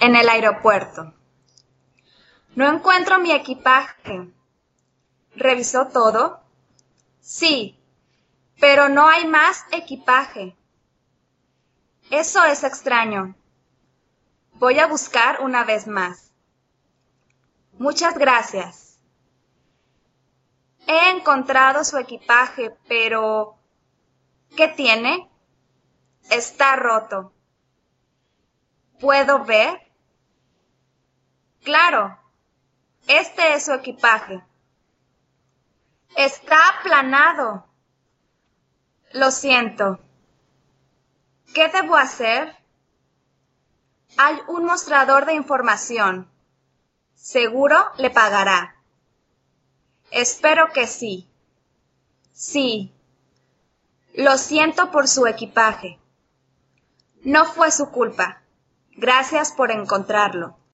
En el aeropuerto. No encuentro mi equipaje. ¿Revisó todo? Sí, pero no hay más equipaje. Eso es extraño. Voy a buscar una vez más. Muchas gracias. He encontrado su equipaje, pero ¿qué tiene? Está roto. ¿Puedo ver? Claro, este es su equipaje. Está aplanado. Lo siento. ¿Qué debo hacer? Hay un mostrador de información. Seguro le pagará. Espero que sí. Sí. Lo siento por su equipaje. No fue su culpa. Gracias por encontrarlo.